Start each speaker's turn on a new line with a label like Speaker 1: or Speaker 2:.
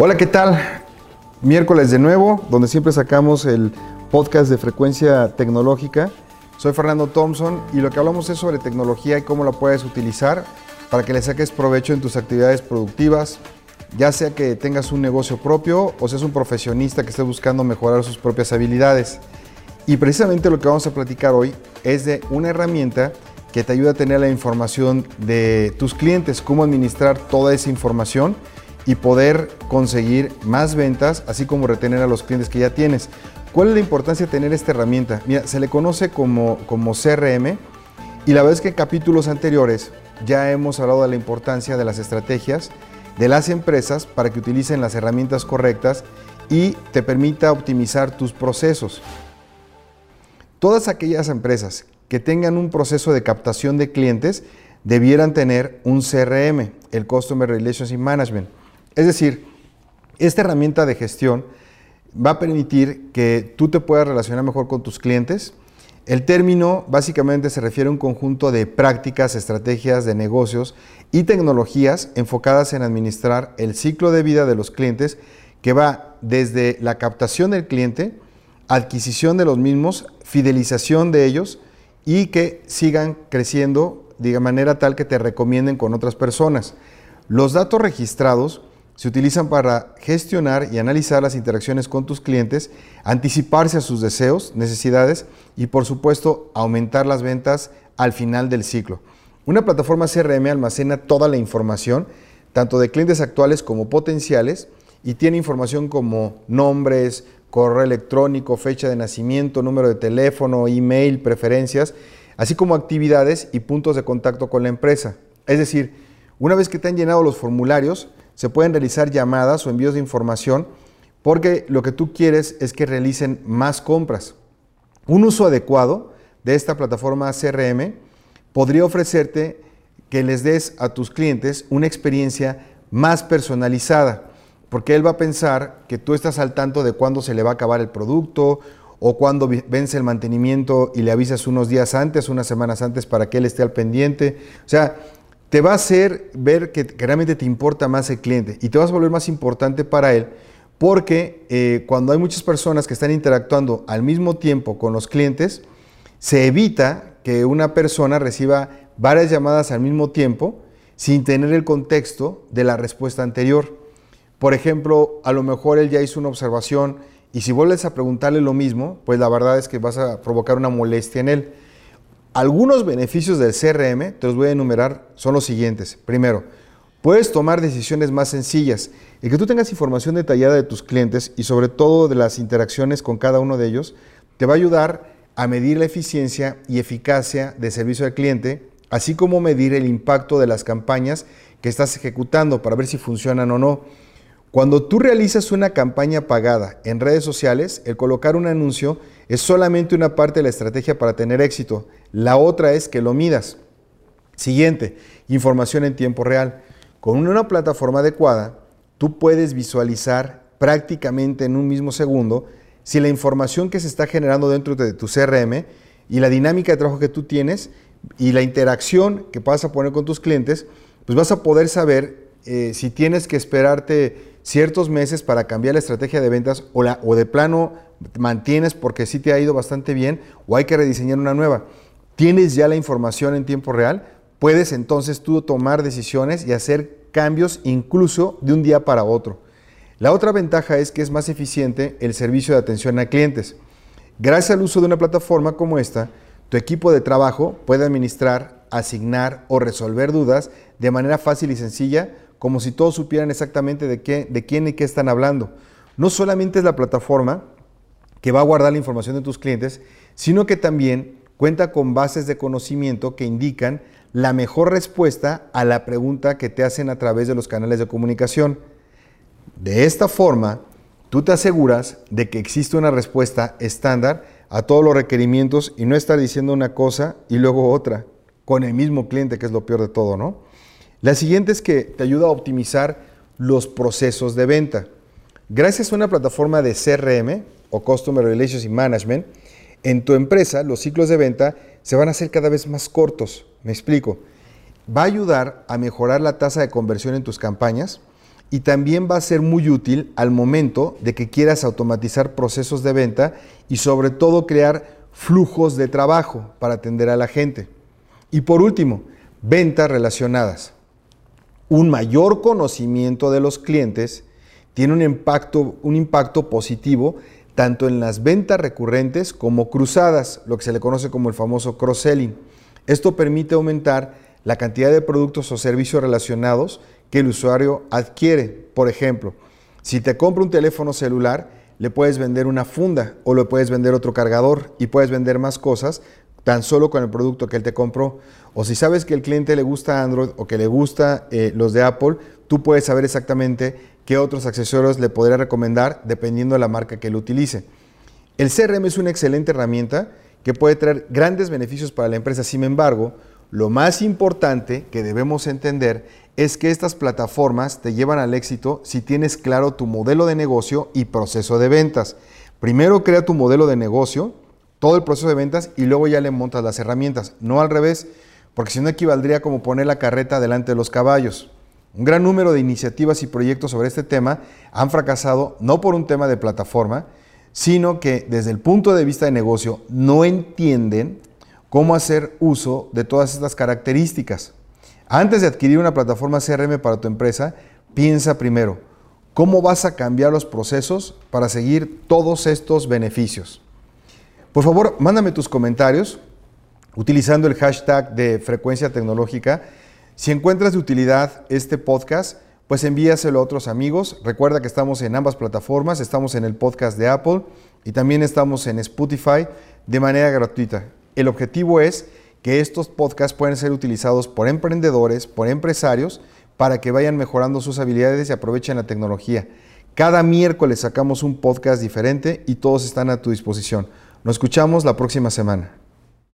Speaker 1: Hola, ¿qué tal? Miércoles de nuevo, donde siempre sacamos el podcast de frecuencia tecnológica. Soy Fernando Thompson y lo que hablamos es sobre tecnología y cómo la puedes utilizar para que le saques provecho en tus actividades productivas, ya sea que tengas un negocio propio o seas un profesionista que esté buscando mejorar sus propias habilidades. Y precisamente lo que vamos a platicar hoy es de una herramienta que te ayuda a tener la información de tus clientes, cómo administrar toda esa información y poder conseguir más ventas, así como retener a los clientes que ya tienes. ¿Cuál es la importancia de tener esta herramienta? Mira, se le conoce como, como CRM y la verdad es que en capítulos anteriores ya hemos hablado de la importancia de las estrategias de las empresas para que utilicen las herramientas correctas y te permita optimizar tus procesos. Todas aquellas empresas que tengan un proceso de captación de clientes debieran tener un CRM, el Customer Relationship Management. Es decir, esta herramienta de gestión va a permitir que tú te puedas relacionar mejor con tus clientes. El término básicamente se refiere a un conjunto de prácticas, estrategias de negocios y tecnologías enfocadas en administrar el ciclo de vida de los clientes que va desde la captación del cliente, adquisición de los mismos, fidelización de ellos y que sigan creciendo de manera tal que te recomienden con otras personas. Los datos registrados se utilizan para gestionar y analizar las interacciones con tus clientes, anticiparse a sus deseos, necesidades y por supuesto aumentar las ventas al final del ciclo. Una plataforma CRM almacena toda la información, tanto de clientes actuales como potenciales, y tiene información como nombres, correo electrónico, fecha de nacimiento, número de teléfono, email, preferencias, así como actividades y puntos de contacto con la empresa. Es decir, una vez que te han llenado los formularios, se pueden realizar llamadas o envíos de información porque lo que tú quieres es que realicen más compras. Un uso adecuado de esta plataforma CRM podría ofrecerte que les des a tus clientes una experiencia más personalizada, porque él va a pensar que tú estás al tanto de cuándo se le va a acabar el producto o cuándo vence el mantenimiento y le avisas unos días antes, unas semanas antes para que él esté al pendiente. O sea, te va a hacer ver que, realmente te importa más el cliente y te vas a volver más importante para él porque eh, cuando hay muchas personas que están interactuando al mismo tiempo con los clientes, se evita que una persona reciba varias llamadas al mismo tiempo sin tener el contexto de la respuesta anterior. Por ejemplo, a lo mejor él ya hizo una observación y si vuelves a preguntarle lo mismo, pues la verdad es que vas a provocar una molestia en él. Algunos beneficios del CRM, te los voy a enumerar, son los siguientes. Primero, puedes tomar decisiones más sencillas. El que tú tengas información detallada de tus clientes y sobre todo de las interacciones con cada uno de ellos, te va a ayudar a medir la eficiencia y eficacia de servicio al cliente, así como medir el impacto de las campañas que estás ejecutando para ver si funcionan o no. Cuando tú realizas una campaña pagada en redes sociales, el colocar un anuncio es solamente una parte de la estrategia para tener éxito. La otra es que lo midas. Siguiente, información en tiempo real. Con una plataforma adecuada, tú puedes visualizar prácticamente en un mismo segundo si la información que se está generando dentro de tu CRM y la dinámica de trabajo que tú tienes y la interacción que vas a poner con tus clientes, pues vas a poder saber eh, si tienes que esperarte ciertos meses para cambiar la estrategia de ventas o, la, o de plano mantienes porque sí te ha ido bastante bien o hay que rediseñar una nueva. Tienes ya la información en tiempo real, puedes entonces tú tomar decisiones y hacer cambios incluso de un día para otro. La otra ventaja es que es más eficiente el servicio de atención a clientes. Gracias al uso de una plataforma como esta, tu equipo de trabajo puede administrar, asignar o resolver dudas de manera fácil y sencilla como si todos supieran exactamente de, qué, de quién y qué están hablando. No solamente es la plataforma que va a guardar la información de tus clientes, sino que también cuenta con bases de conocimiento que indican la mejor respuesta a la pregunta que te hacen a través de los canales de comunicación. De esta forma, tú te aseguras de que existe una respuesta estándar a todos los requerimientos y no estar diciendo una cosa y luego otra con el mismo cliente, que es lo peor de todo, ¿no? La siguiente es que te ayuda a optimizar los procesos de venta. Gracias a una plataforma de CRM o Customer Relationship Management, en tu empresa los ciclos de venta se van a hacer cada vez más cortos. Me explico. Va a ayudar a mejorar la tasa de conversión en tus campañas y también va a ser muy útil al momento de que quieras automatizar procesos de venta y sobre todo crear flujos de trabajo para atender a la gente. Y por último, ventas relacionadas. Un mayor conocimiento de los clientes tiene un impacto, un impacto positivo tanto en las ventas recurrentes como cruzadas, lo que se le conoce como el famoso cross-selling. Esto permite aumentar la cantidad de productos o servicios relacionados que el usuario adquiere. Por ejemplo, si te compra un teléfono celular, le puedes vender una funda o le puedes vender otro cargador y puedes vender más cosas tan solo con el producto que él te compró. O si sabes que el cliente le gusta Android o que le gusta eh, los de Apple, tú puedes saber exactamente qué otros accesorios le podría recomendar dependiendo de la marca que él utilice. El CRM es una excelente herramienta que puede traer grandes beneficios para la empresa. Sin embargo, lo más importante que debemos entender es que estas plataformas te llevan al éxito si tienes claro tu modelo de negocio y proceso de ventas. Primero crea tu modelo de negocio, todo el proceso de ventas y luego ya le montas las herramientas. No al revés, porque si no equivaldría como poner la carreta delante de los caballos. Un gran número de iniciativas y proyectos sobre este tema han fracasado no por un tema de plataforma, sino que desde el punto de vista de negocio no entienden cómo hacer uso de todas estas características. Antes de adquirir una plataforma CRM para tu empresa, piensa primero, ¿cómo vas a cambiar los procesos para seguir todos estos beneficios? Por favor, mándame tus comentarios utilizando el hashtag de frecuencia tecnológica. Si encuentras de utilidad este podcast, pues envíaselo a otros amigos. Recuerda que estamos en ambas plataformas, estamos en el podcast de Apple y también estamos en Spotify de manera gratuita. El objetivo es que estos podcasts pueden ser utilizados por emprendedores, por empresarios, para que vayan mejorando sus habilidades y aprovechen la tecnología. Cada miércoles sacamos un podcast diferente y todos están a tu disposición. Nos escuchamos la próxima semana.